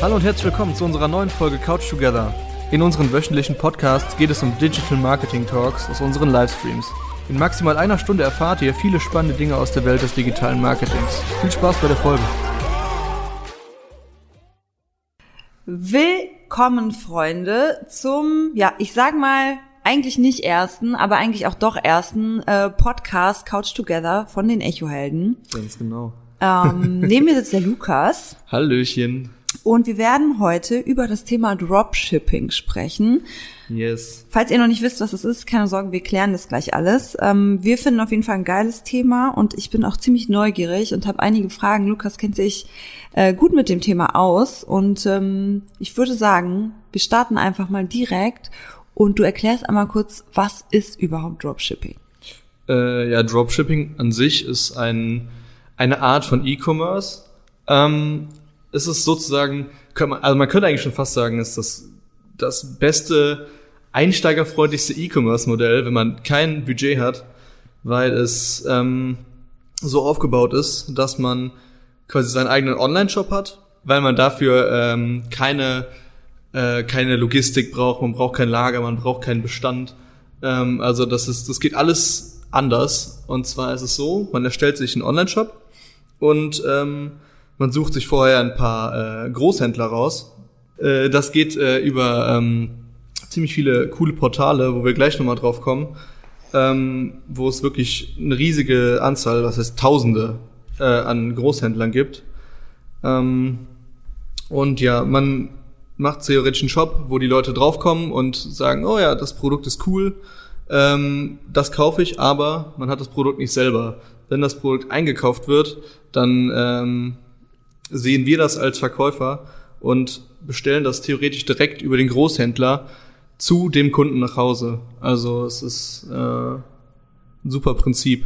Hallo und herzlich willkommen zu unserer neuen Folge Couch Together. In unseren wöchentlichen Podcasts geht es um Digital Marketing Talks aus unseren Livestreams. In maximal einer Stunde erfahrt ihr viele spannende Dinge aus der Welt des digitalen Marketings. Viel Spaß bei der Folge. Willkommen, Freunde, zum, ja, ich sag mal, eigentlich nicht ersten, aber eigentlich auch doch ersten äh, Podcast Couch Together von den Echohelden. Ganz genau. Ähm, neben mir sitzt der Lukas Hallöchen. und wir werden heute über das Thema Dropshipping sprechen. Yes. Falls ihr noch nicht wisst, was es ist, keine Sorge, wir klären das gleich alles. Ähm, wir finden auf jeden Fall ein geiles Thema und ich bin auch ziemlich neugierig und habe einige Fragen. Lukas kennt sich äh, gut mit dem Thema aus und ähm, ich würde sagen, wir starten einfach mal direkt und du erklärst einmal kurz, was ist überhaupt Dropshipping? Äh, ja, Dropshipping an sich ist ein, eine Art von E-Commerce. Ähm, es ist sozusagen, man, also man könnte eigentlich schon fast sagen, ist das das beste, einsteigerfreundlichste E-Commerce-Modell, wenn man kein Budget hat, weil es ähm, so aufgebaut ist, dass man quasi seinen eigenen Online-Shop hat, weil man dafür ähm, keine äh, keine Logistik braucht, man braucht kein Lager, man braucht keinen Bestand. Ähm, also das ist, das geht alles anders. Und zwar ist es so, man erstellt sich einen Online-Shop und ähm, man sucht sich vorher ein paar äh, Großhändler raus. Äh, das geht äh, über ähm, ziemlich viele coole Portale, wo wir gleich nochmal drauf kommen, ähm, wo es wirklich eine riesige Anzahl, was heißt Tausende äh, an Großhändlern gibt. Ähm, und ja, man macht theoretisch einen Shop, wo die Leute draufkommen und sagen, oh ja, das Produkt ist cool, ähm, das kaufe ich, aber man hat das Produkt nicht selber. Wenn das Produkt eingekauft wird, dann ähm, sehen wir das als Verkäufer und bestellen das theoretisch direkt über den Großhändler zu dem Kunden nach Hause. Also es ist äh, ein super Prinzip.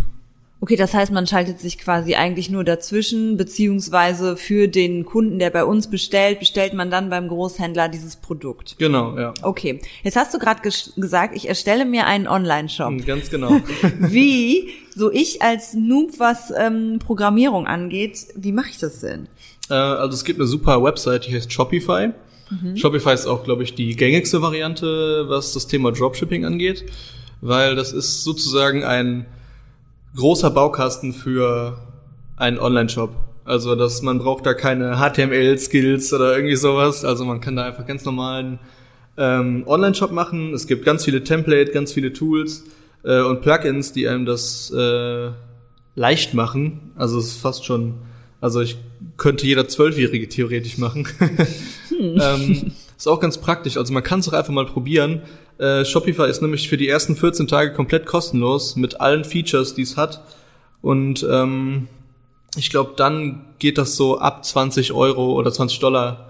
Okay, das heißt, man schaltet sich quasi eigentlich nur dazwischen, beziehungsweise für den Kunden, der bei uns bestellt, bestellt man dann beim Großhändler dieses Produkt. Genau, ja. Okay, jetzt hast du gerade ges gesagt, ich erstelle mir einen Online-Shop. Ganz genau. Wie, so ich als Noob, was ähm, Programmierung angeht, wie mache ich das denn? Äh, also es gibt eine super Website, die heißt Shopify. Shopify ist auch, glaube ich, die gängigste Variante, was das Thema Dropshipping angeht, weil das ist sozusagen ein großer Baukasten für einen Online-Shop. Also, dass man braucht da keine HTML-Skills oder irgendwie sowas. Also man kann da einfach ganz normalen ähm, Online-Shop machen. Es gibt ganz viele Template, ganz viele Tools äh, und Plugins, die einem das äh, leicht machen. Also es ist fast schon, also ich könnte jeder Zwölfjährige theoretisch machen. ähm, ist auch ganz praktisch. Also man kann es auch einfach mal probieren. Äh, Shopify ist nämlich für die ersten 14 Tage komplett kostenlos mit allen Features, die es hat. Und ähm, ich glaube, dann geht das so ab 20 Euro oder 20 Dollar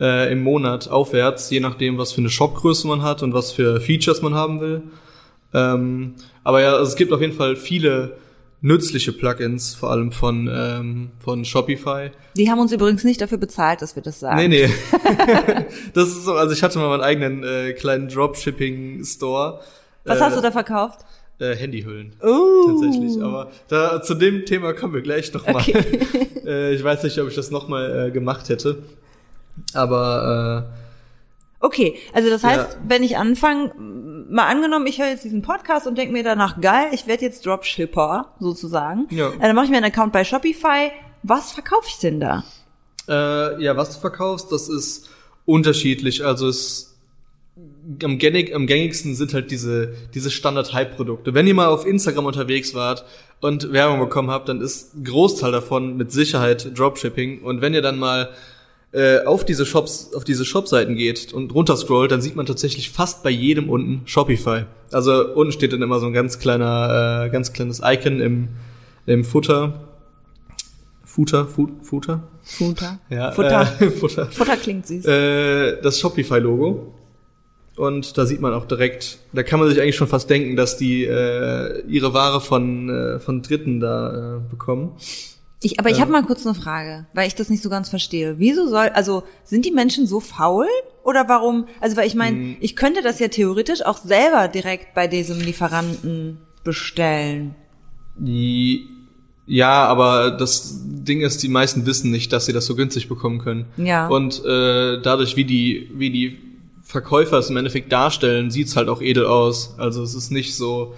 äh, im Monat aufwärts, je nachdem, was für eine Shopgröße man hat und was für Features man haben will. Ähm, aber ja, also es gibt auf jeden Fall viele nützliche Plugins, vor allem von, ähm, von Shopify. Die haben uns übrigens nicht dafür bezahlt, dass wir das sagen. Nee, nee. das ist so, also ich hatte mal meinen eigenen äh, kleinen Dropshipping-Store. Was hast du da verkauft? Äh, Handyhüllen. Oh. Tatsächlich. Aber da, zu dem Thema kommen wir gleich nochmal. Okay. äh, ich weiß nicht, ob ich das nochmal äh, gemacht hätte. Aber Okay, also das heißt, Ja. wenn ich anfange, mal angenommen, ich höre jetzt diesen Podcast und denke mir danach, geil, ich werde jetzt Dropshipper sozusagen. Ja. Äh, Dann mache ich mir einen Account bei Shopify. Was verkaufe ich denn da? äh, ja, was du verkaufst, das ist unterschiedlich. Also es am, gängig, am gängigsten sind halt diese, diese Standard-Hype-Produkte. Wenn ihr mal auf Instagram unterwegs wart und Werbung bekommen habt, dann ist Großteil davon mit Sicherheit Dropshipping. Und wenn ihr dann mal äh, auf diese Shops, auf diese Shop-Seiten geht und runterscrollt, dann sieht man tatsächlich fast bei jedem unten Shopify. Also unten steht dann immer so ein ganz kleiner, äh, ganz kleines Icon im, im Footer. Footer, Fu Footer? Futter. Ja, Futter. Äh, Futter. Futter klingt süß. Äh, das Shopify-Logo. Und da sieht man auch direkt, da kann man sich eigentlich schon fast denken, dass die äh, ihre Ware von, äh, von Dritten da äh, bekommen. Ich, aber ich habe mal kurz eine Frage, weil ich das nicht so ganz verstehe. Wieso soll, also sind die Menschen so faul oder warum? Also weil ich meine, Hm. ich könnte das ja theoretisch auch selber direkt bei diesem Lieferanten bestellen. Die, Ja, aber das Ding ist, die meisten wissen nicht, dass sie das so günstig bekommen können. Ja. Und äh, dadurch, wie die, wie die Verkäufer es im Endeffekt darstellen, sieht's halt auch edel aus. Also es ist nicht so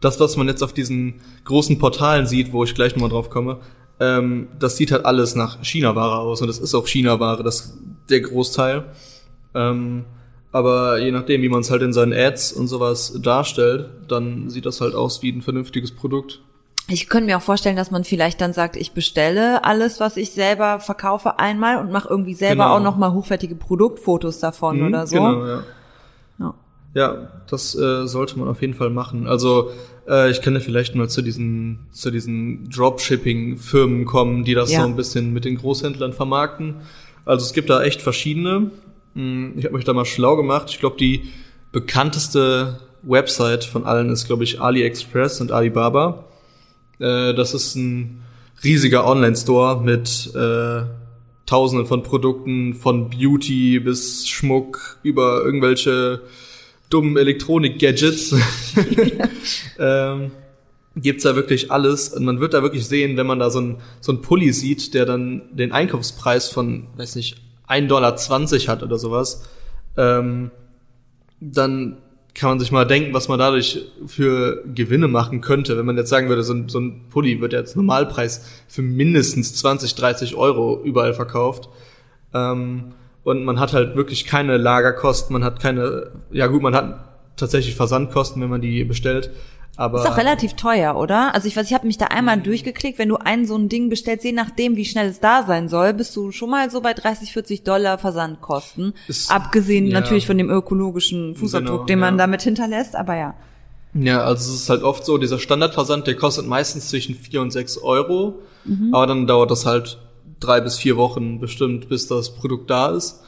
das, was man jetzt auf diesen großen Portalen sieht, wo ich gleich nochmal drauf komme. Ähm, das sieht halt alles nach China-Ware aus und das ist auch China-Ware, das der Großteil. Ähm, aber je nachdem, wie man es halt in seinen Ads und sowas darstellt, dann sieht das halt aus wie ein vernünftiges Produkt. Ich könnte mir auch vorstellen, dass man vielleicht dann sagt, ich bestelle alles, was ich selber verkaufe, einmal und mache irgendwie selber Genau. auch nochmal hochwertige Produktfotos davon Mhm, oder so. Genau, ja. Ja. Ja, das äh, sollte man auf jeden Fall machen. Also äh, ich kann ja vielleicht mal zu diesen zu diesen Dropshipping-Firmen kommen, die das Ja. so ein bisschen mit den Großhändlern vermarkten. Also es gibt da echt verschiedene. Hm, Ich habe mich da mal schlau gemacht. Ich glaube, die bekannteste Website von allen ist, glaube ich, AliExpress und Alibaba. Äh, das ist ein riesiger Online-Store mit äh, Tausenden von Produkten, von Beauty bis Schmuck über irgendwelche dummen Elektronik-Gadgets. ähm, gibt's da wirklich alles. Und man wird da wirklich sehen, wenn man da so ein so ein Pulli sieht, der dann den Einkaufspreis von, weiß nicht, 1,20 Dollar hat oder sowas, ähm, dann kann man sich mal denken, was man dadurch für Gewinne machen könnte. Wenn man jetzt sagen würde, so ein, so ein Pulli wird jetzt Normalpreis für mindestens 20, 30 Euro überall verkauft. Ähm, und man hat halt wirklich keine Lagerkosten, man hat keine, ja gut, man hat tatsächlich Versandkosten, wenn man die bestellt. Aber Ist auch relativ teuer, oder? Also ich weiß, ich habe mich da einmal durchgeklickt, wenn du ein so ein Ding bestellst, je nachdem, wie schnell es da sein soll, bist du schon mal so bei 30, 40 Dollar Versandkosten. Ist- Abgesehen ja. natürlich von dem ökologischen Fußabdruck, Genau, den man ja. damit hinterlässt, aber ja. Ja, also es ist halt oft so, dieser Standardversand, der kostet meistens zwischen 4 und 6 Euro, Mhm. aber dann dauert das halt drei bis vier Wochen bestimmt, bis das Produkt da ist.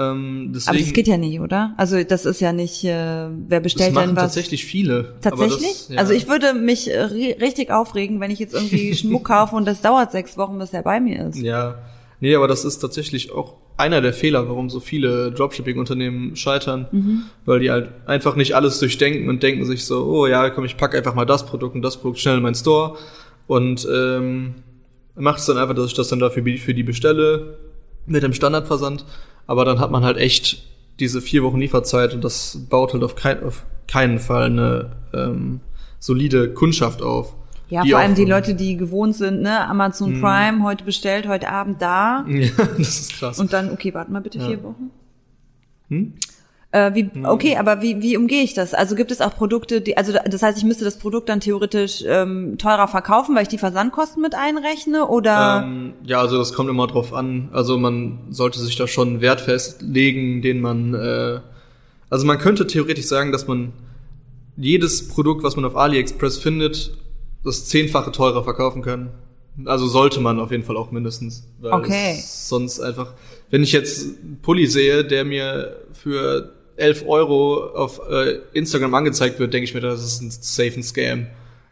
Ähm, deswegen, Aber das geht ja nicht, oder? Also das ist ja nicht, äh, wer das bestellt machen denn was? tatsächlich viele. Tatsächlich? Das, ja. Also ich würde mich äh, ri- richtig aufregen, wenn ich jetzt irgendwie Schmuck kaufe und das dauert sechs Wochen, bis er bei mir ist. Ja, nee, aber das ist tatsächlich auch einer der Fehler, warum so viele Dropshipping-Unternehmen scheitern, Mhm. weil die halt einfach nicht alles durchdenken und denken sich so, oh ja, komm, ich packe einfach mal das Produkt und das Produkt schnell in meinen Store und ähm, macht es dann einfach, dass ich das dann dafür für die bestelle mit dem Standardversand, aber dann hat man halt echt diese vier Wochen Lieferzeit und das baut halt auf, kein, auf keinen Fall eine ähm, solide Kundschaft auf. Ja, vor allem die Leute, die gewohnt sind, ne, Amazon Prime, heute bestellt, heute Abend da. Ja, das ist krass. Und dann, okay, warte mal bitte vier Wochen. Hm? Äh, wie, okay, aber wie, wie umgehe ich das? Also gibt es auch Produkte, die, also das heißt, ich müsste das Produkt dann theoretisch ähm, teurer verkaufen, weil ich die Versandkosten mit einrechne? Oder Ähm, ja, also das kommt immer drauf an. Also man sollte sich da schon einen Wert festlegen, den man. Äh, also man könnte theoretisch sagen, dass man jedes Produkt, was man auf AliExpress findet, das zehnfache teurer verkaufen kann. Also sollte man auf jeden Fall auch mindestens. Weil Okay. Sonst einfach, wenn ich jetzt einen Pulli sehe, der mir für 11 Euro auf äh, Instagram angezeigt wird, denke ich mir, das ist ein safe Scam.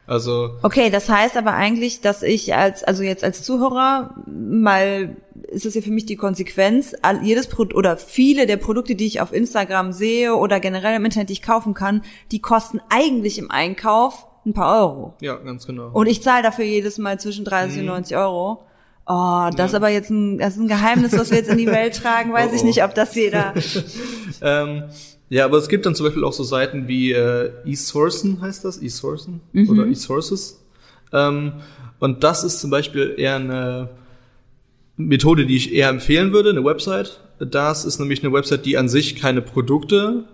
Also Okay, das heißt aber eigentlich, dass ich als, also jetzt als Zuhörer mal, ist es ja für mich die Konsequenz, all, jedes Produkt oder viele der Produkte, die ich auf Instagram sehe oder generell im Internet, die ich kaufen kann, die kosten eigentlich im Einkauf ein paar Euro. ja, ganz genau. Und ich zahle dafür jedes Mal zwischen 30 und 90 Euro. Oh, das ist aber jetzt ein, das ist ein Geheimnis, was wir jetzt in die Welt tragen. Weiß Oh, ich oh. nicht, ob das jeder. Ähm, ja, aber es gibt dann zum Beispiel auch so Seiten wie äh, eSourcen, heißt das? eSourcen? Mhm. Oder eSources. Ähm, und das ist zum Beispiel eher eine Methode, die ich eher empfehlen würde, eine Website. Das ist nämlich eine Website, die an sich keine Produkte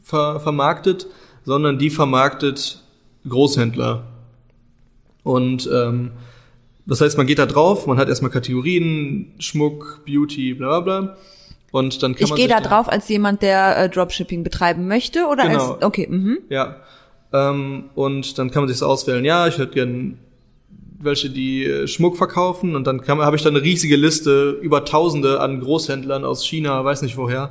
ver vermarktet, sondern die vermarktet Großhändler. Und ähm, das heißt, man geht da drauf, man hat erstmal Kategorien, Schmuck, Beauty, bla bla bla. Und dann kann Ich man gehe sich da drauf als jemand, der äh, Dropshipping betreiben möchte oder Genau. als okay, mhm. Ja. Ähm, und dann kann man sich so auswählen, ja, ich hätte gern welche, die äh, Schmuck verkaufen und dann habe ich dann eine riesige Liste über Tausende an Großhändlern aus China, weiß nicht woher,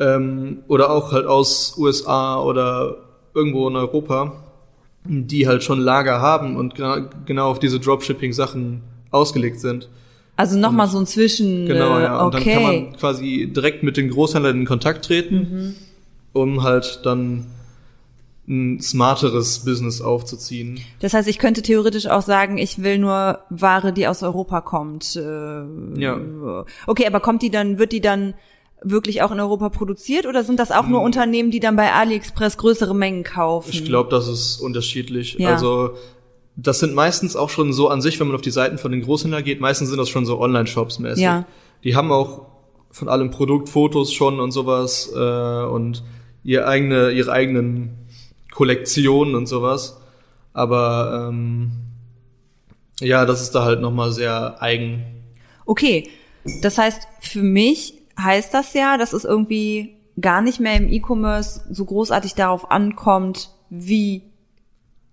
ähm, oder auch halt aus USA oder irgendwo in Europa, die halt schon Lager haben und gena- genau auf diese Dropshipping-Sachen ausgelegt sind. Also nochmal so ein Zwischen. Genau, äh, ja. Und okay. dann kann man quasi direkt mit den Großhändlern in Kontakt treten, Mhm. um halt dann ein smarteres Business aufzuziehen. Das heißt, ich könnte theoretisch auch sagen, ich will nur Ware, die aus Europa kommt. Äh, Ja. Okay, aber kommt die dann, wird die dann wirklich auch in Europa produziert oder sind das auch nur Unternehmen, die dann bei AliExpress größere Mengen kaufen? Ich glaube, das ist unterschiedlich. Ja. Also das sind meistens auch schon so an sich, wenn man auf die Seiten von den Großhändlern geht, meistens sind das schon so Online-Shops mäßig. Ja. Die haben auch von allem Produktfotos schon und sowas äh, und ihr eigene, ihre eigenen Kollektionen und sowas. Aber ähm, ja, das ist da halt nochmal sehr eigen. Okay, das heißt, für mich heißt das ja, dass es irgendwie gar nicht mehr im E-Commerce so großartig darauf ankommt, wie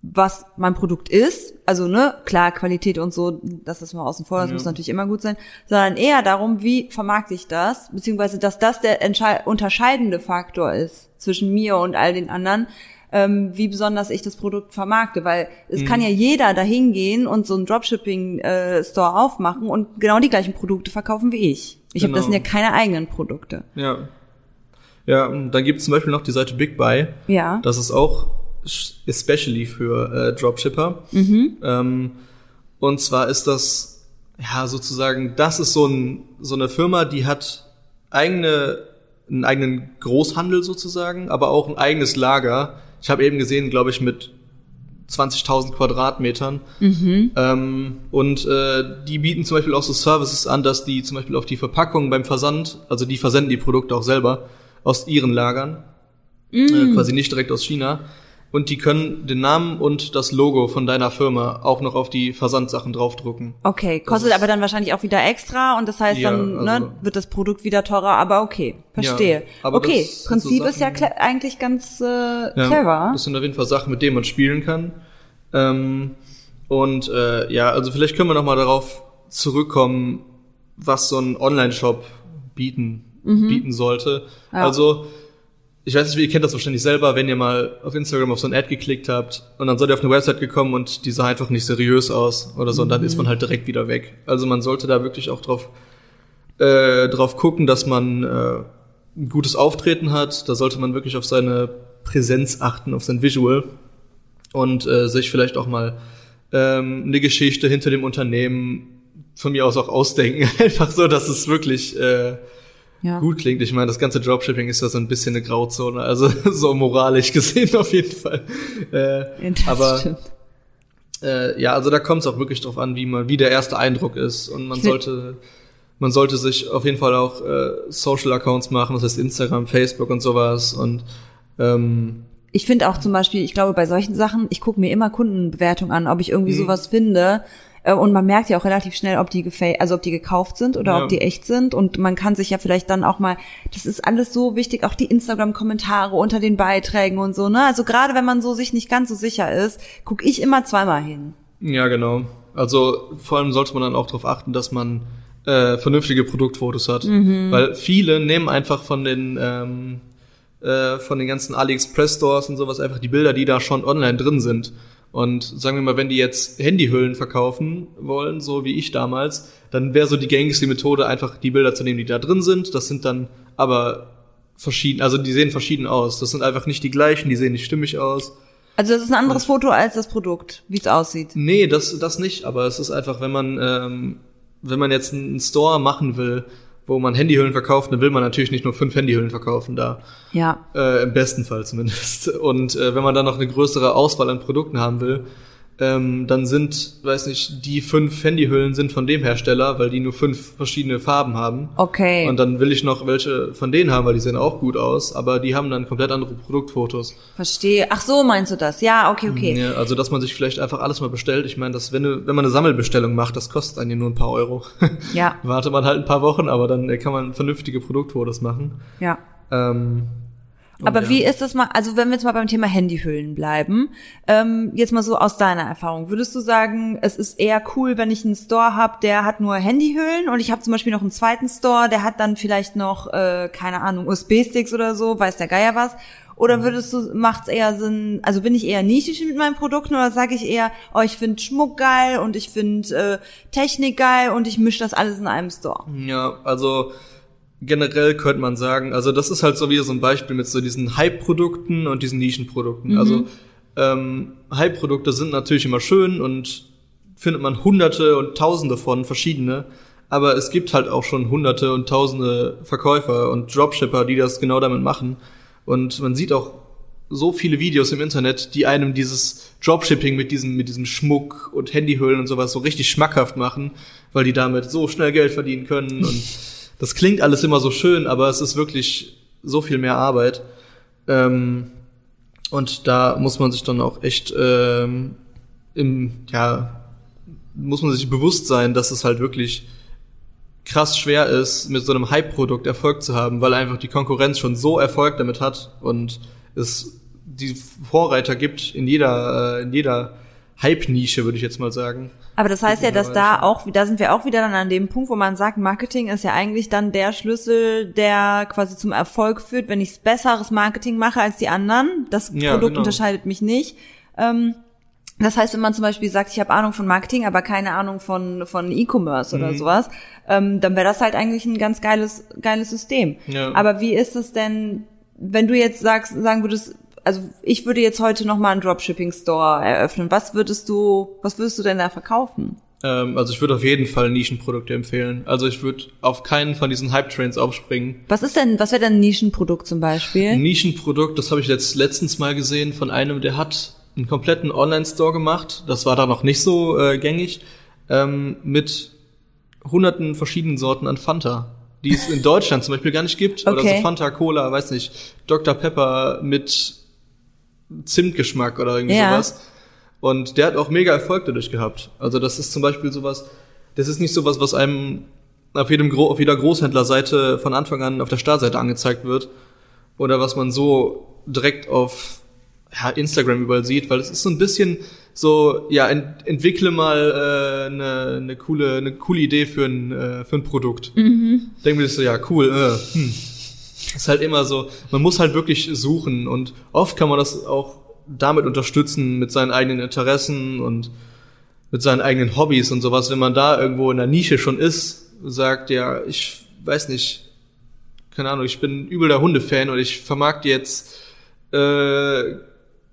was mein Produkt ist. Also, ne, klar, Qualität und so, das ist mal außen vor, das Ja. muss natürlich immer gut sein, sondern eher darum, wie vermarkte ich das, beziehungsweise, dass das der unterscheidende Faktor ist zwischen mir und all den anderen, ähm, wie besonders ich das Produkt vermarkte, weil es kann ja jeder dahin gehen und so einen Dropshipping-Store aufmachen und genau die gleichen Produkte verkaufen wie ich. Ich habe das sind Genau. ja keine eigenen Produkte. Ja. Ja, dann gibt es zum Beispiel noch die Seite Big Buy. Ja. Das ist auch especially für äh, Dropshipper. Ähm, und zwar ist das, ja, sozusagen, das ist so, ein, so eine Firma, die hat eigene, einen eigenen Großhandel sozusagen, aber auch ein eigenes Lager. Ich habe eben gesehen, glaube ich, mit 20.000 Quadratmetern. Ähm, und äh, die bieten zum Beispiel auch so Services an, dass die zum Beispiel auf die Verpackung beim Versand, also die versenden die Produkte auch selber aus ihren Lagern, äh, quasi nicht direkt aus China. Und die können den Namen und das Logo von deiner Firma auch noch auf die Versandsachen draufdrucken. Okay, kostet aber dann wahrscheinlich auch wieder extra und das heißt Ja, dann also- ne, wird das Produkt wieder teurer, aber okay, verstehe. Ja, okay, das sind so Prinzip ist ja Sachen- eigentlich ganz äh, Ja, clever. Das sind auf jeden Fall Sachen, mit denen man spielen kann. Ähm, und äh, ja, also vielleicht können wir noch mal darauf zurückkommen, was so ein Online-Shop bieten bieten sollte. Mhm. Also ich weiß nicht, ihr kennt das wahrscheinlich selber, wenn ihr mal auf Instagram auf so ein Ad geklickt habt und dann seid ihr auf eine Website gekommen und die sah einfach nicht seriös aus oder so und dann ist man halt direkt wieder weg. Also man sollte da wirklich auch drauf äh, drauf gucken, dass man äh, ein gutes Auftreten hat. Da sollte man wirklich auf seine Präsenz achten, auf sein Visual und äh, sich vielleicht auch mal ähm, eine Geschichte hinter dem Unternehmen von mir aus auch ausdenken. Einfach so, dass es wirklich äh, ja. gut klingt. Ich meine, das ganze Dropshipping ist ja so ein bisschen eine Grauzone, also so moralisch gesehen auf jeden Fall. Äh, aber stimmt. äh, ja, also da kommt es auch wirklich drauf an, wie man, wie der erste Eindruck ist. Und man sollte, man sollte sich auf jeden Fall auch äh, Social Accounts machen, das heißt Instagram, Facebook und sowas. Und ähm, Ich finde auch zum Beispiel, ich glaube bei solchen Sachen, ich gucke mir immer Kundenbewertungen an, ob ich Mhm. irgendwie sowas finde. Äh, Und man merkt ja auch relativ schnell, ob die gefa also ob die gekauft sind oder Ja. ob die echt sind. Und man kann sich ja vielleicht dann auch mal, das ist alles so wichtig, auch die Instagram-Kommentare unter den Beiträgen und so, ne? Also gerade wenn man so sich nicht ganz so sicher ist, gucke ich immer zweimal hin. ja, genau. Also vor allem sollte man dann auch darauf achten, dass man äh, vernünftige Produktfotos hat. Weil viele nehmen einfach von den ähm, äh, von den ganzen AliExpress Stores und sowas einfach die Bilder, die da schon online drin sind. Und sagen wir mal, wenn die jetzt Handyhüllen verkaufen wollen, so wie ich damals, dann wäre so die gängigste Methode einfach die Bilder zu nehmen, die da drin sind. Das sind dann aber verschieden, also die sehen verschieden aus. Das sind einfach nicht die gleichen, die sehen nicht stimmig aus. Also das ist ein anderes Foto als das Produkt, wie es aussieht. Nee, das, das nicht, aber es ist einfach, wenn man, ähm, wenn man jetzt einen Store machen will, wo man Handyhüllen verkauft, dann will man natürlich nicht nur fünf Handyhüllen verkaufen da. Ja. Äh, Im besten Fall zumindest. Und äh, wenn man dann noch eine größere Auswahl an Produkten haben will, ähm, dann sind, weiß nicht, die fünf Handyhüllen sind von dem Hersteller, weil die nur fünf verschiedene Farben haben. Okay. Und dann will ich noch welche von denen haben, weil die sehen auch gut aus, aber die haben dann komplett andere Produktfotos. Verstehe. Ach so, meinst du das? Ja, okay, okay. Ja, also dass man sich vielleicht einfach alles mal bestellt. Ich meine, dass wenn, du- wenn man eine Sammelbestellung macht, das kostet einen ja nur ein paar Euro. Ja. Wartet man halt ein paar Wochen, aber dann äh, kann man vernünftige Produktfotos machen. Ja. Ähm, Aber ja. wie ist das mal, also wenn wir jetzt mal beim Thema Handyhüllen bleiben, ähm, jetzt mal so aus deiner Erfahrung, würdest du sagen, es ist eher cool, wenn ich einen Store habe, der hat nur Handyhüllen und ich habe zum Beispiel noch einen zweiten Store, der hat dann vielleicht noch, äh, keine Ahnung, USB-Sticks oder so, weiß der Geier was? Oder würdest du, macht's eher Sinn, also bin ich eher nischig mit meinen Produkten oder sage ich eher, oh, ich finde Schmuck geil und ich finde äh, Technik geil und ich mische das alles in einem Store? Ja, also generell könnte man sagen, also das ist halt so wieder so ein Beispiel mit so diesen Hype-Produkten und diesen Nischenprodukten. Also ähm, Hype-Produkte sind natürlich immer schön und findet man hunderte und tausende von verschiedene, aber es gibt halt auch schon hunderte und tausende Verkäufer und Dropshipper, die das genau damit machen. Und man sieht auch so viele Videos im Internet, die einem dieses Dropshipping mit diesem, mit diesem Schmuck und Handyhüllen und sowas so richtig schmackhaft machen, weil die damit so schnell Geld verdienen können. Und das klingt alles immer so schön, aber es ist wirklich so viel mehr Arbeit. Ähm, und da muss man sich dann auch echt ähm, im, ja, muss man sich bewusst sein, dass es halt wirklich krass schwer ist, mit so einem Hype-Produkt Erfolg zu haben, weil einfach die Konkurrenz schon so Erfolg damit hat und es die Vorreiter gibt in jeder, äh, in jeder Hype-Nische, würde ich jetzt mal sagen. Aber das heißt ja, dass da auch, da sind wir auch wieder dann an dem Punkt, wo man sagt, Marketing ist ja eigentlich dann der Schlüssel, der quasi zum Erfolg führt, wenn ich besseres Marketing mache als die anderen. Das Ja, Produkt genau. unterscheidet mich nicht. Ähm, das heißt, wenn man zum Beispiel sagt, ich habe Ahnung von Marketing, aber keine Ahnung von von E-Commerce Mhm. oder sowas, ähm, dann wäre das halt eigentlich ein ganz geiles geiles System. Ja. Aber wie ist es denn, wenn du jetzt sagst, sagen würdest, also ich würde jetzt heute noch mal einen Dropshipping Store eröffnen. Was würdest du, was würdest du denn da verkaufen? Ähm, also ich würde auf jeden Fall Nischenprodukte empfehlen. Also ich würde auf keinen von diesen Hype-Trains aufspringen. Was ist denn, was wäre denn ein Nischenprodukt zum Beispiel? Ein Nischenprodukt, das habe ich letzt, letztens mal gesehen von einem, der hat einen kompletten Online-Store gemacht. Das war da noch nicht so äh, gängig. Ähm, mit hunderten verschiedenen Sorten an Fanta, die es in Deutschland zum Beispiel gar nicht gibt. Oder Okay. so Fanta, Cola, weiß nicht, Dr. Pepper mit Zimtgeschmack oder irgendwie Ja. sowas. Und der hat auch mega Erfolg dadurch gehabt. Also das ist zum Beispiel sowas, das ist nicht sowas, was einem auf jedem auf jeder Großhändlerseite von Anfang an auf der Startseite angezeigt wird oder was man so direkt auf ja, Instagram überall sieht, weil es ist so ein bisschen so, ja, ent entwickle mal eine äh, ne, ne coole, eine coole Idee für ein, äh, für ein Produkt. Mhm. Denke mir so, ja, cool, äh, hm. Ist halt immer so, man muss halt wirklich suchen und oft kann man das auch damit unterstützen mit seinen eigenen Interessen und mit seinen eigenen Hobbys und sowas, wenn man da irgendwo in der Nische schon ist, sagt, ja, ich weiß nicht, keine Ahnung, ich bin übel der Hundefan und ich vermarkte jetzt äh,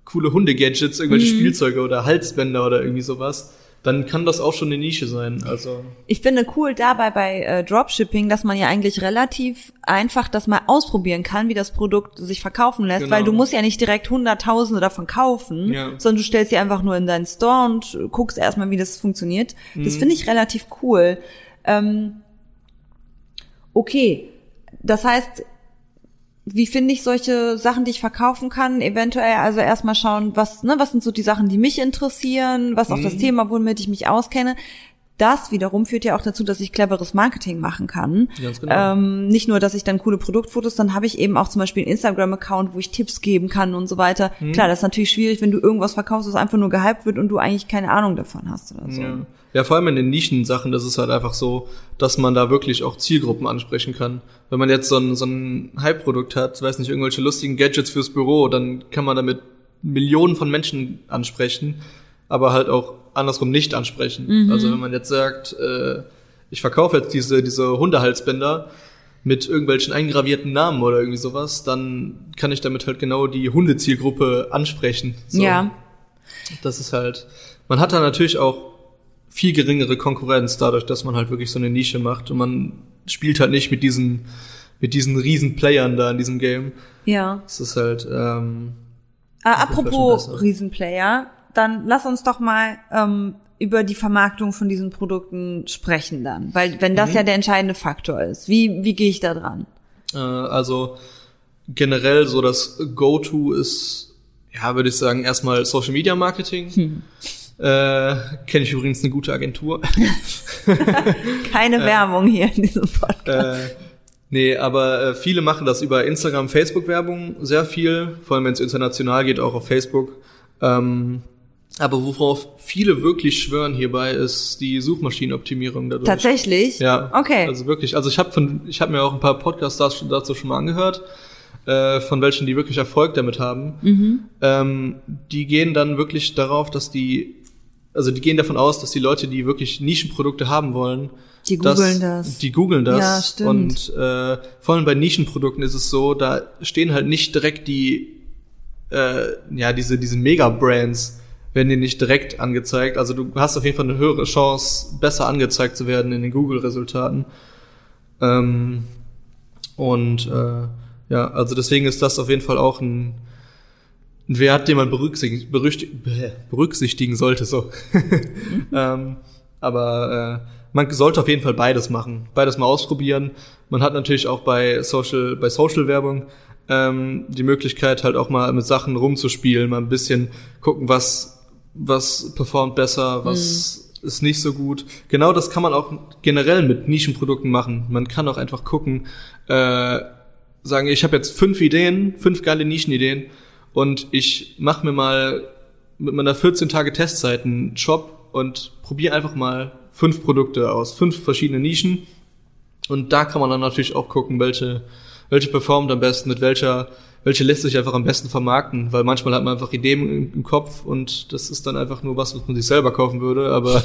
coole Hunde-Gadgets, irgendwelche Spielzeuge oder Halsbänder oder irgendwie sowas, dann kann das auch schon eine Nische sein. Also Ich finde cool dabei bei äh, Dropshipping, dass man ja eigentlich relativ einfach das mal ausprobieren kann, wie das Produkt sich verkaufen lässt, Genau. weil du musst ja nicht direkt Hunderttausende davon kaufen, Ja. sondern du stellst sie einfach nur in deinen Store und guckst erstmal, wie das funktioniert. Das Mhm. finde ich relativ cool. Ähm, okay, das heißt, wie finde ich solche Sachen, die ich verkaufen kann? Eventuell also erstmal schauen, was, ne, was sind so die Sachen, die mich interessieren, was auch das Mhm. Thema, womit ich mich auskenne. Das wiederum führt ja auch dazu, dass ich cleveres Marketing machen kann. Ganz genau. Ähm, nicht nur, dass ich dann coole Produktfotos, dann habe ich eben auch zum Beispiel einen Instagram-Account, wo ich Tipps geben kann und so weiter. Mhm. Klar, das ist natürlich schwierig, wenn du irgendwas verkaufst, was einfach nur gehypt wird und du eigentlich keine Ahnung davon hast oder so. Ja. ja, vor allem in den Nischensachen, das ist halt einfach so, dass man da wirklich auch Zielgruppen ansprechen kann. Wenn man jetzt so ein, so ein Hype-Produkt hat, weiß nicht, irgendwelche lustigen Gadgets fürs Büro, dann kann man damit Millionen von Menschen ansprechen, aber halt auch andersrum nicht ansprechen. Also wenn man jetzt sagt, äh, ich verkaufe jetzt diese, diese Hundehalsbänder mit irgendwelchen eingravierten Namen oder irgendwie sowas, dann kann ich damit halt genau die Hundezielgruppe ansprechen. So. Ja. Das ist halt, man hat da natürlich auch viel geringere Konkurrenz dadurch, dass man halt wirklich so eine Nische macht und man spielt halt nicht mit diesen, mit diesen riesen Playern da in diesem Game. Ja. Es ist halt, ähm, Äh, vielleicht apropos. Riesenplayer, dann lass uns doch mal ähm, über die Vermarktung von diesen Produkten sprechen dann, weil wenn Mhm. das ja der entscheidende Faktor ist. Wie wie gehe ich da dran? äh, also generell so das Go-To ist, ja, würde ich sagen, erstmal Social Media Marketing. Äh, Kenne ich übrigens eine gute Agentur. Keine Werbung hier in diesem Podcast. äh, nee, aber äh, viele machen das über Instagram, Facebook-Werbung sehr viel, vor allem wenn es international geht, auch auf Facebook. Ähm, aber worauf viele wirklich schwören hierbei, ist die Suchmaschinenoptimierung dadurch. Tatsächlich? Ja. Okay. Also wirklich, also ich habe von, ich habe mir auch ein paar Podcasts dazu, dazu schon mal angehört, äh, von welchen die wirklich Erfolg damit haben. Mhm. Ähm, die gehen dann wirklich darauf, dass die, also die gehen davon aus, dass die Leute, die wirklich Nischenprodukte haben wollen, Die googeln das. Die googeln das. Ja, stimmt. Und äh, vor allem bei Nischenprodukten ist es so, da stehen halt nicht direkt die, äh, ja, diese, diese Mega-Brands, werden dir nicht direkt angezeigt. Also du hast auf jeden Fall eine höhere Chance, besser angezeigt zu werden in den Google-Resultaten. Ähm, und äh, ja, also deswegen ist das auf jeden Fall auch ein, ein Wert, den man berücksichtigen, berücksichtigen sollte. So. ähm, aber äh, man sollte auf jeden Fall beides machen, beides mal ausprobieren. Man hat natürlich auch bei Social, bei Social Werbung ähm, die Möglichkeit halt auch mal mit Sachen rumzuspielen, mal ein bisschen gucken, was was performt besser, was mhm. ist nicht so gut. Genau das kann man auch generell mit Nischenprodukten machen. Man kann auch einfach gucken, äh, sagen, ich habe jetzt fünf Ideen, fünf geile Nischenideen und ich mache mir mal mit meiner 14 Tage Testzeit einen Job und probiere einfach mal fünf Produkte aus, fünf verschiedene Nischen. Und da kann man dann natürlich auch gucken, welche, welche performt am besten, mit welcher, welche lässt sich einfach am besten vermarkten, weil manchmal hat man einfach Ideen im, Kopf und das ist dann einfach nur was, was man sich selber kaufen würde, aber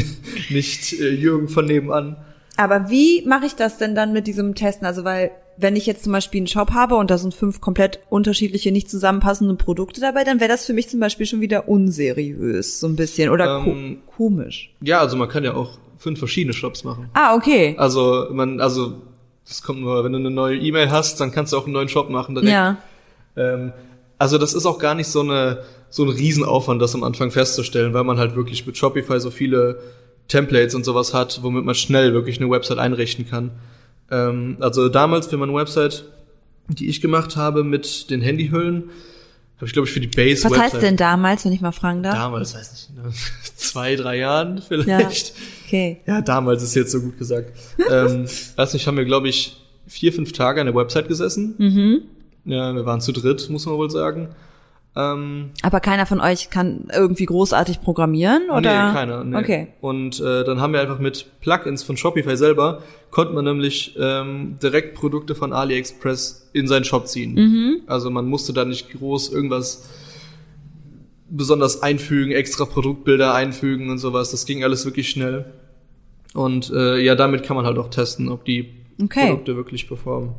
nicht äh, Jürgen von nebenan. Aber wie mache ich das denn dann mit diesem Testen? Also weil wenn ich jetzt zum Beispiel einen Shop habe und da sind fünf komplett unterschiedliche, nicht zusammenpassende Produkte dabei, dann wäre das für mich zum Beispiel schon wieder unseriös, so ein bisschen oder ähm, ko komisch. Ja, also man kann ja auch fünf verschiedene Shops machen. Ah, okay. Also man, also das kommt nur, wenn du eine neue E-Mail hast, dann kannst du auch einen neuen Shop machen direkt. Ja. Ähm, also das ist auch gar nicht so eine so ein Riesenaufwand, das am Anfang festzustellen, weil man halt wirklich mit Shopify so viele Templates und sowas hat, womit man schnell wirklich eine Website einrichten kann. Ähm, also damals für meine Website, die ich gemacht habe mit den Handyhüllen, habe ich glaube ich für die Base Was heißt denn damals, wenn ich mal fragen darf? Damals, weiß nicht, ne, zwei, drei Jahren vielleicht. Ja, okay. Ja, damals ist jetzt so gut gesagt. ähm, weiß nicht, haben wir glaube ich vier, fünf Tage an der Website gesessen. Mhm. Ja, wir waren zu dritt, muss man wohl sagen. Ähm, Aber keiner von euch kann irgendwie großartig programmieren, oder? Nee, keiner. Nee. Okay. Und äh, dann haben wir einfach mit Plugins von Shopify selber, konnte man nämlich ähm, direkt Produkte von AliExpress in seinen Shop ziehen. Mhm. Also man musste da nicht groß irgendwas besonders einfügen, extra Produktbilder einfügen und sowas. Das ging alles wirklich schnell. Und äh, ja, damit kann man halt auch testen, ob die okay. Produkte wirklich performen.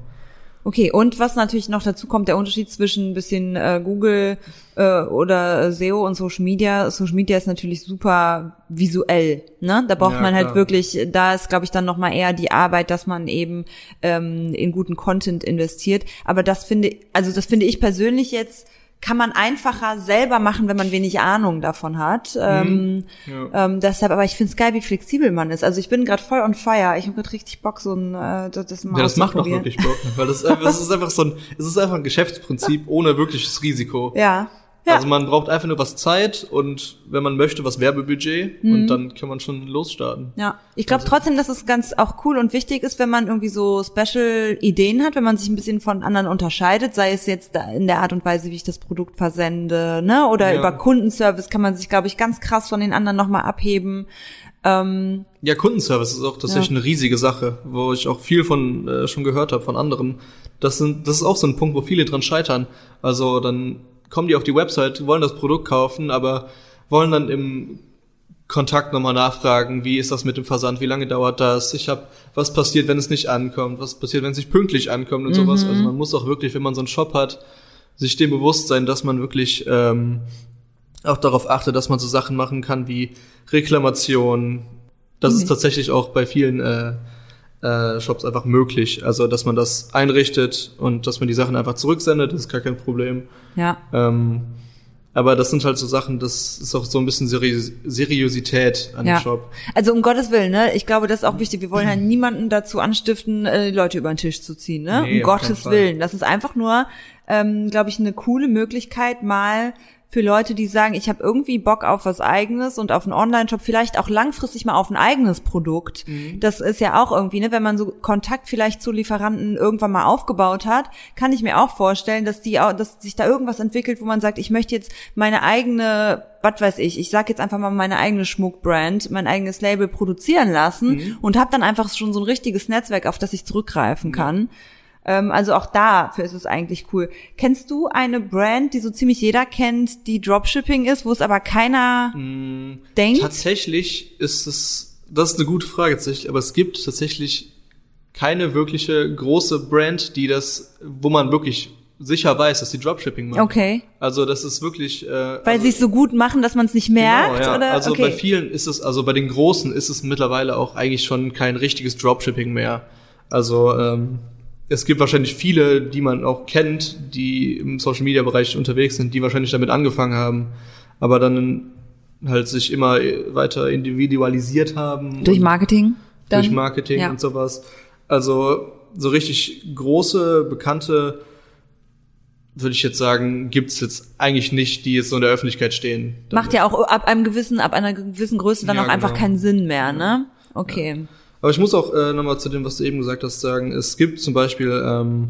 Okay, und was natürlich noch dazu kommt, der Unterschied zwischen ein bisschen äh, Google äh, oder SEO und Social Media. Social Media ist natürlich super visuell, ne? Da braucht ja, man halt klar. wirklich, da ist, glaube ich, dann nochmal eher die Arbeit, dass man eben ähm, in guten Content investiert. Aber das finde, also das finde ich persönlich jetzt kann man einfacher selber machen, wenn man wenig Ahnung davon hat. Mhm. Ähm, ja. ähm, deshalb, aber ich finde es geil, wie flexibel man ist. Also ich bin gerade voll on fire. Ich habe gerade richtig Bock, so ein äh, das mal Ja, das macht auch wirklich Bock, weil das, das ist einfach so ein, es ist einfach ein Geschäftsprinzip ohne wirkliches Risiko. Ja. Ja. Also man braucht einfach nur was Zeit und wenn man möchte, was Werbebudget mhm. und dann kann man schon losstarten. Ja, ich glaube also. trotzdem, dass es ganz auch cool und wichtig ist, wenn man irgendwie so Special-Ideen hat, wenn man sich ein bisschen von anderen unterscheidet, sei es jetzt in der Art und Weise, wie ich das Produkt versende, ne, oder ja. über Kundenservice kann man sich, glaube ich, ganz krass von den anderen nochmal abheben. Ähm, ja, Kundenservice ist auch tatsächlich ja. eine riesige Sache, wo ich auch viel von äh, schon gehört habe von anderen. Das sind, das ist auch so ein Punkt, wo viele dran scheitern. Also dann kommen die auf die Website, wollen das Produkt kaufen, aber wollen dann im Kontakt nochmal nachfragen, wie ist das mit dem Versand, wie lange dauert das, ich habe, was passiert, wenn es nicht ankommt, was passiert, wenn es nicht pünktlich ankommt und mhm. sowas. Also man muss auch wirklich, wenn man so einen Shop hat, sich dem bewusst sein, dass man wirklich ähm, auch darauf achtet, dass man so Sachen machen kann wie Reklamation. Das mhm. ist tatsächlich auch bei vielen äh, äh, Shops einfach möglich. Also, dass man das einrichtet und dass man die Sachen einfach zurücksendet, das ist gar kein Problem. Ja. Ähm, aber das sind halt so Sachen, das ist auch so ein bisschen Serios Seriosität an ja. dem Shop. Also um Gottes Willen, ne? Ich glaube, das ist auch wichtig. Wir wollen ja niemanden dazu anstiften, äh, Leute über den Tisch zu ziehen, ne? Nee, um Gottes Willen. Das ist einfach nur, ähm, glaube ich, eine coole Möglichkeit, mal für Leute, die sagen, ich habe irgendwie Bock auf was eigenes und auf einen Online-Shop, vielleicht auch langfristig mal auf ein eigenes Produkt. Mhm. Das ist ja auch irgendwie, ne, wenn man so Kontakt vielleicht zu Lieferanten irgendwann mal aufgebaut hat, kann ich mir auch vorstellen, dass die dass sich da irgendwas entwickelt, wo man sagt, ich möchte jetzt meine eigene was weiß ich, ich sag jetzt einfach mal meine eigene Schmuckbrand, mein eigenes Label produzieren lassen mhm. und habe dann einfach schon so ein richtiges Netzwerk, auf das ich zurückgreifen kann. Ähm, also auch dafür ist es eigentlich cool. Kennst du eine Brand, die so ziemlich jeder kennt, die Dropshipping ist, wo es aber keiner mm, denkt? Tatsächlich ist es das ist eine gute Frage tatsächlich, aber es gibt tatsächlich keine wirkliche große Brand, die das, wo man wirklich sicher weiß, dass die Dropshipping machen. Okay. Also das ist wirklich. Äh, Weil also, sie es so gut machen, dass man es nicht merkt, Genau, ja. oder? Also okay. bei vielen ist es, also bei den Großen ist es mittlerweile auch eigentlich schon kein richtiges Dropshipping mehr. Also ähm, es gibt wahrscheinlich viele, die man auch kennt, die im Social Media Bereich unterwegs sind, die wahrscheinlich damit angefangen haben, aber dann halt sich immer weiter individualisiert haben. Durch Marketing? Dann? durch Marketing ja. und sowas. Also so richtig große, bekannte, würde ich jetzt sagen, gibt's jetzt eigentlich nicht, die jetzt so in der Öffentlichkeit stehen. Macht ja auch ab einem gewissen, ab einer gewissen Größe dann Ja, auch einfach genau. keinen Sinn mehr, ne? Okay. Aber ich muss auch äh, nochmal zu dem, was du eben gesagt hast, sagen, es gibt zum Beispiel, ähm,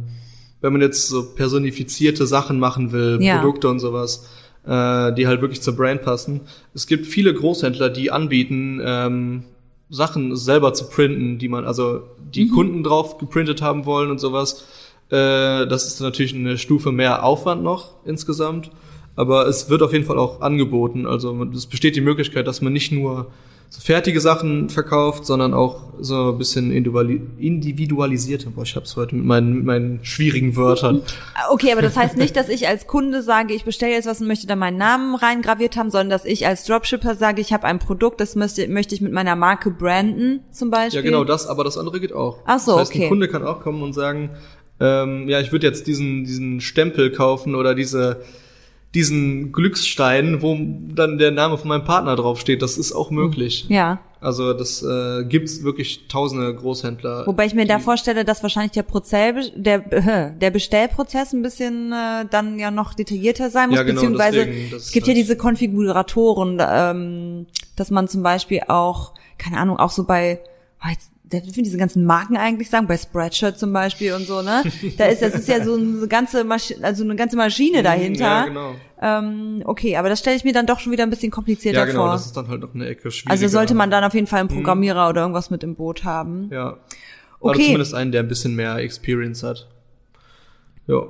wenn man jetzt so personifizierte Sachen machen will, Ja. Produkte und sowas, äh, die halt wirklich zur Brand passen. Es gibt viele Großhändler, die anbieten, ähm, Sachen selber zu printen, die man, also die Mhm. Kunden drauf geprintet haben wollen und sowas. Äh, das ist natürlich eine Stufe mehr Aufwand noch insgesamt. Aber es wird auf jeden Fall auch angeboten. Also es besteht die Möglichkeit, dass man nicht nur so fertige Sachen verkauft, sondern auch so ein bisschen individuali- individualisierte. Boah, ich hab's heute mit meinen, mit meinen schwierigen Wörtern. Okay, aber das heißt nicht, dass ich als Kunde sage, ich bestelle jetzt was und möchte da meinen Namen reingraviert haben, sondern dass ich als Dropshipper sage, ich habe ein Produkt, das möchte, möchte ich mit meiner Marke branden, zum Beispiel. Ja, genau das, aber das andere geht auch. Ach so, das heißt, okay. ein Kunde kann auch kommen und sagen, ähm, ja, ich würde jetzt diesen, diesen Stempel kaufen oder diese, diesen Glücksstein, wo dann der Name von meinem Partner draufsteht. Das ist auch möglich. Ja. Also das äh, gibt's wirklich tausende Großhändler. Wobei ich mir da vorstelle, dass wahrscheinlich der Prozess, der, der Bestellprozess ein bisschen äh, dann ja noch detaillierter sein muss, Ja, genau, beziehungsweise deswegen, es gibt ja diese Konfiguratoren, ähm, dass man zum Beispiel auch, keine Ahnung, auch so bei, oh, jetzt, ich diese ganzen Marken eigentlich sagen, bei Spreadshirt zum Beispiel und so, ne? Da ist, das ist ja so eine ganze Maschine, also eine ganze Maschine dahinter. Ja, genau. ähm, okay, aber das stelle ich mir dann doch schon wieder ein bisschen komplizierter Ja, genau, vor. das ist dann halt noch eine Ecke schwieriger. Also sollte man dann auf jeden Fall einen Programmierer oder irgendwas mit im Boot haben. Ja. Oder Okay. zumindest einen, der ein bisschen mehr Experience hat. Ja.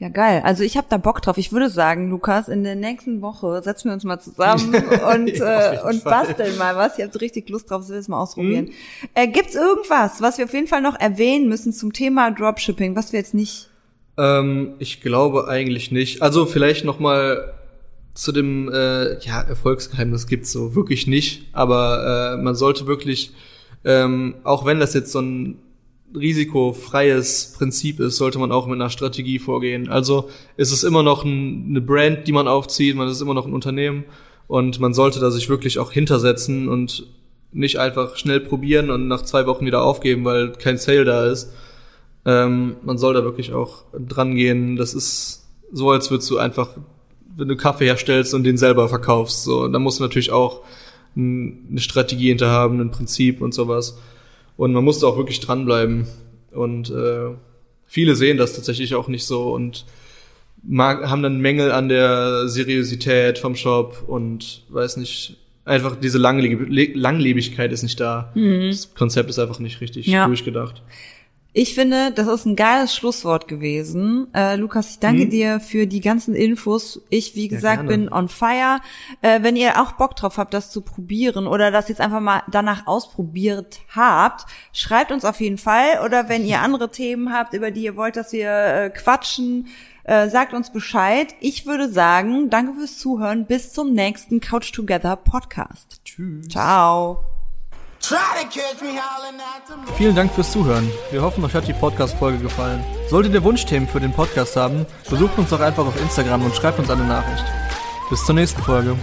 Ja, geil. Also ich habe da Bock drauf. Ich würde sagen, Lukas, in der nächsten Woche setzen wir uns mal zusammen und, Ja, äh, und basteln mal was. Ich habe richtig Lust drauf, das will ich mal ausprobieren. Mhm. Äh, gibt's irgendwas, was wir auf jeden Fall noch erwähnen müssen zum Thema Dropshipping, was wir jetzt nicht... Ähm, ich glaube eigentlich nicht. Also vielleicht noch mal zu dem äh, ja, Erfolgsgeheimnis gibt's so wirklich nicht, aber äh, man sollte wirklich, ähm, auch wenn das jetzt so ein risikofreies Prinzip ist, sollte man auch mit einer Strategie vorgehen. Also es ist immer noch ein, eine Brand, die man aufzieht, man ist immer noch ein Unternehmen und man sollte da sich wirklich auch hintersetzen und nicht einfach schnell probieren und nach zwei Wochen wieder aufgeben, weil kein Sale da ist. Ähm, man soll da wirklich auch dran gehen. Das ist so, als würdest du einfach, wenn du Kaffee herstellst und den selber verkaufst. So, da muss natürlich auch eine Strategie hinter haben, ein Prinzip und sowas. Und man muss da auch wirklich dranbleiben. Und äh, viele sehen das tatsächlich auch nicht so und mag, haben dann Mängel an der Seriosität vom Shop und weiß nicht, einfach diese Langleb Le- Langlebigkeit ist nicht da. Das Konzept ist einfach nicht richtig Ja. durchgedacht. Ich finde, das ist ein geiles Schlusswort gewesen. Äh, Lukas, ich danke Hm. dir für die ganzen Infos. Ich, wie gesagt, gerne. bin on fire. Äh, wenn ihr auch Bock drauf habt, das zu probieren oder das jetzt einfach mal danach ausprobiert habt, schreibt uns auf jeden Fall. Oder wenn ihr andere Themen habt, über die ihr wollt, dass wir äh, quatschen, äh, sagt uns Bescheid. Ich würde sagen, danke fürs Zuhören. Bis zum nächsten Couch Together Podcast. Tschüss. Ciao. Vielen Dank fürs Zuhören. Wir hoffen, euch hat die Podcast-Folge gefallen. Solltet ihr Wunschthemen für den Podcast haben, besucht uns doch einfach auf Instagram und schreibt uns eine Nachricht. Bis zur nächsten Folge.